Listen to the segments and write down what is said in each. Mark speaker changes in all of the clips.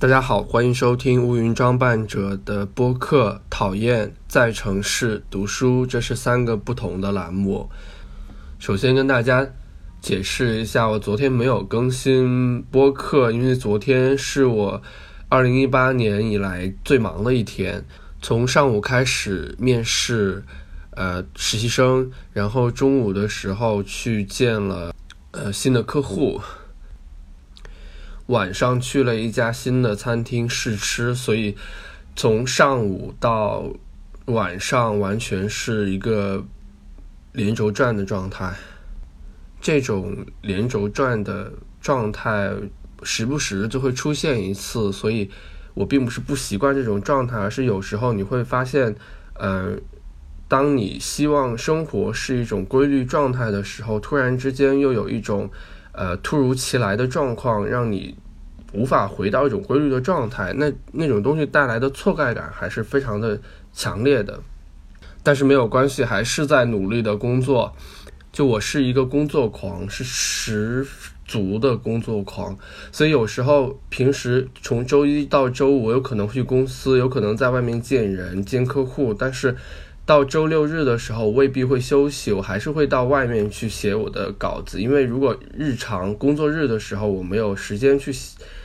Speaker 1: 大家好，欢迎收听乌云装扮者的播客。讨厌在城市读书，这是三个不同的栏目。首先跟大家解释一下，我昨天没有更新播客，因为昨天是我二零一八年以来最忙的一天。从上午开始面试，呃，实习生，然后中午的时候去见了呃新的客户。晚上去了一家新的餐厅试吃，所以从上午到晚上完全是一个连轴转的状态。这种连轴转的状态时不时就会出现一次，所以我并不是不习惯这种状态，而是有时候你会发现，呃，当你希望生活是一种规律状态的时候，突然之间又有一种。呃，突如其来的状况让你无法回到一种规律的状态，那那种东西带来的挫败感还是非常的强烈的。但是没有关系，还是在努力的工作。就我是一个工作狂，是十足的工作狂，所以有时候平时从周一到周五，我有可能去公司，有可能在外面见人、见客户，但是。到周六日的时候未必会休息，我还是会到外面去写我的稿子。因为如果日常工作日的时候我没有时间去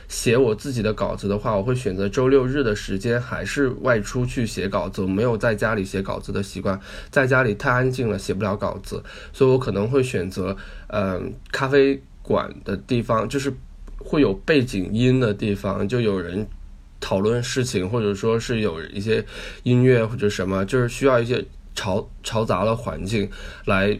Speaker 1: 写我自己的稿子的话，我会选择周六日的时间还是外出去写稿子。我没有在家里写稿子的习惯，在家里太安静了，写不了稿子，所以我可能会选择嗯咖啡馆的地方，就是会有背景音的地方，就有人。讨论事情，或者说是有一些音乐或者什么，就是需要一些嘈嘈杂的环境，来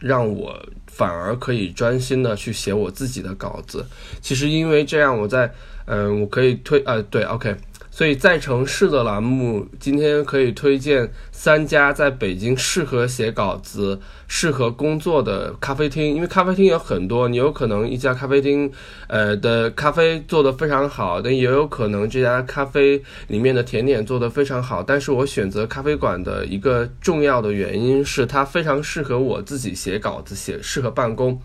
Speaker 1: 让我反而可以专心的去写我自己的稿子。其实因为这样，我在嗯，我可以推呃，对，OK。所以在城市的栏目今天可以推荐三家在北京适合写稿子、适合工作的咖啡厅。因为咖啡厅有很多，你有可能一家咖啡厅，呃的咖啡做得非常好，但也有可能这家咖啡里面的甜点做得非常好。但是我选择咖啡馆的一个重要的原因是它非常适合我自己写稿子，写适合办公。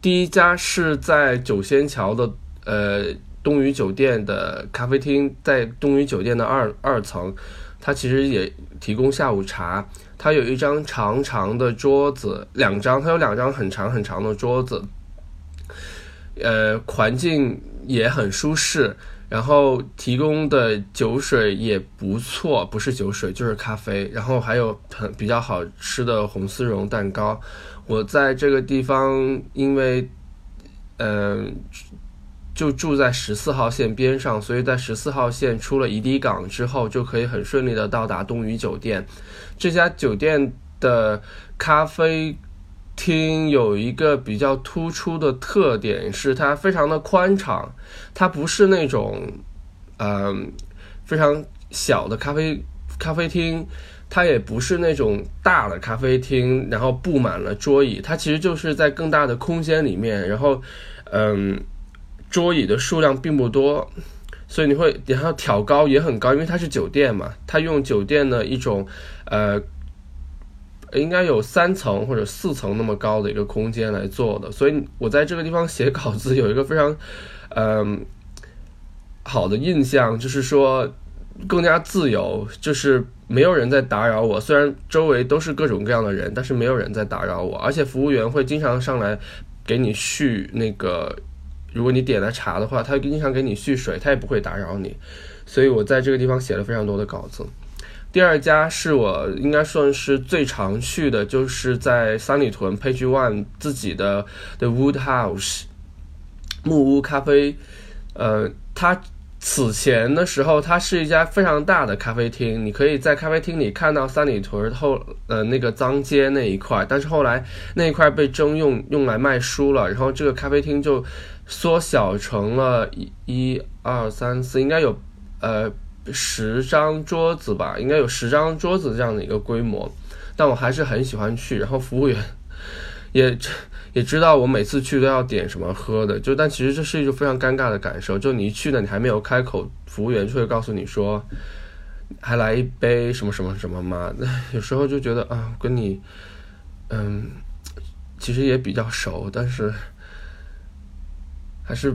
Speaker 1: 第一家是在九仙桥的，呃。东隅酒店的咖啡厅在东隅酒店的二二层，它其实也提供下午茶。它有一张长长的桌子，两张，它有两张很长很长的桌子。呃，环境也很舒适，然后提供的酒水也不错，不是酒水就是咖啡。然后还有很比较好吃的红丝绒蛋糕。我在这个地方，因为，嗯。就住在十四号线边上，所以在十四号线出了怡迪港之后，就可以很顺利的到达东隅酒店。这家酒店的咖啡厅有一个比较突出的特点，是它非常的宽敞。它不是那种，嗯，非常小的咖啡咖啡厅，它也不是那种大的咖啡厅，然后布满了桌椅。它其实就是在更大的空间里面，然后，嗯。桌椅的数量并不多，所以你会然后挑高也很高，因为它是酒店嘛，它用酒店的一种呃，应该有三层或者四层那么高的一个空间来做的，所以我在这个地方写稿子有一个非常嗯好的印象，就是说更加自由，就是没有人在打扰我，虽然周围都是各种各样的人，但是没有人在打扰我，而且服务员会经常上来给你续那个。如果你点了茶的话，他经常给你续水，他也不会打扰你。所以我在这个地方写了非常多的稿子。第二家是我应该算是最常去的，就是在三里屯 Page One 自己的 The Wood House 木屋咖啡。呃，它此前的时候，它是一家非常大的咖啡厅，你可以在咖啡厅里看到三里屯后呃那个脏街那一块。但是后来那一块被征用用来卖书了，然后这个咖啡厅就。缩小成了一、一、二、三、四，应该有呃十张桌子吧，应该有十张桌子这样的一个规模。但我还是很喜欢去，然后服务员也也知道我每次去都要点什么喝的，就但其实这是一种非常尴尬的感受，就你一去呢，你还没有开口，服务员就会告诉你说，还来一杯什么什么什么吗？那有时候就觉得啊，跟你嗯，其实也比较熟，但是。还是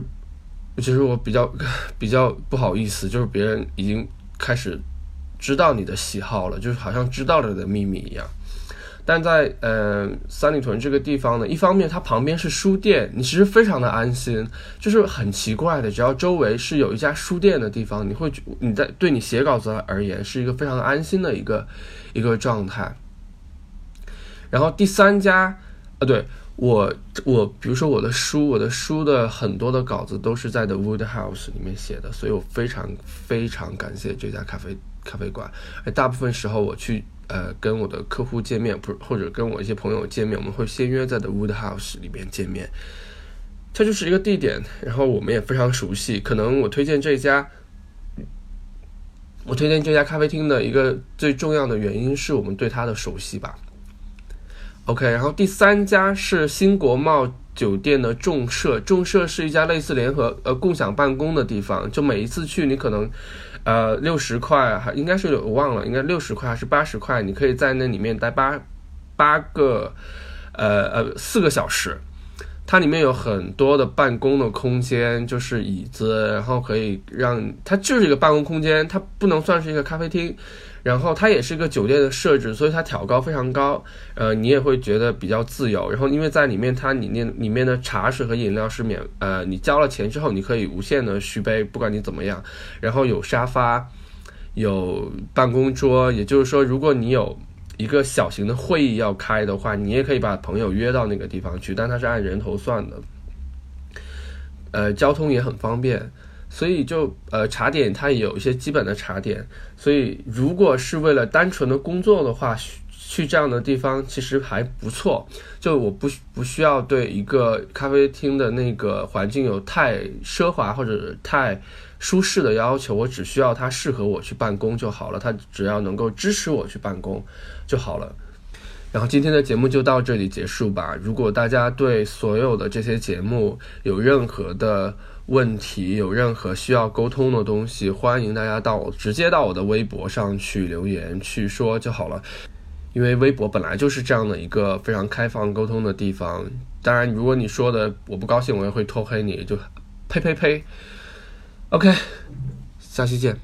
Speaker 1: 其实我比较比较不好意思，就是别人已经开始知道你的喜好了，就是好像知道了你的秘密一样。但在呃三里屯这个地方呢，一方面它旁边是书店，你其实非常的安心，就是很奇怪的，只要周围是有一家书店的地方，你会你在对你写稿子而言是一个非常安心的一个一个状态。然后第三家，呃，对我我比如说我的书，我的书的很多的稿子都是在 The Woodhouse 里面写的，所以我非常非常感谢这家咖啡咖啡馆。而大部分时候我去。呃，跟我的客户见面，不或者跟我一些朋友见面，我们会先约在的 Woodhouse 里面见面。它就是一个地点，然后我们也非常熟悉。可能我推荐这家，我推荐这家咖啡厅的一个最重要的原因是我们对它的熟悉吧。OK，然后第三家是新国贸酒店的众社，众社是一家类似联合呃共享办公的地方，就每一次去你可能。呃，六十块还应该是我忘了，应该六十块还是八十块？你可以在那里面待八八个，呃呃四个小时。它里面有很多的办公的空间，就是椅子，然后可以让它就是一个办公空间，它不能算是一个咖啡厅。然后它也是一个酒店的设置，所以它挑高非常高，呃，你也会觉得比较自由。然后因为在里面，它里面里面的茶水和饮料是免，呃，你交了钱之后，你可以无限的续杯，不管你怎么样。然后有沙发，有办公桌，也就是说，如果你有一个小型的会议要开的话，你也可以把朋友约到那个地方去，但它是按人头算的。呃，交通也很方便。所以就呃茶点它也有一些基本的茶点，所以如果是为了单纯的工作的话，去这样的地方其实还不错。就我不不需要对一个咖啡厅的那个环境有太奢华或者太舒适的要求，我只需要它适合我去办公就好了，它只要能够支持我去办公就好了。然后今天的节目就到这里结束吧。如果大家对所有的这些节目有任何的，问题有任何需要沟通的东西，欢迎大家到直接到我的微博上去留言去说就好了，因为微博本来就是这样的一个非常开放沟通的地方。当然，如果你说的我不高兴，我也会拖黑你，就呸呸呸。OK，下期见。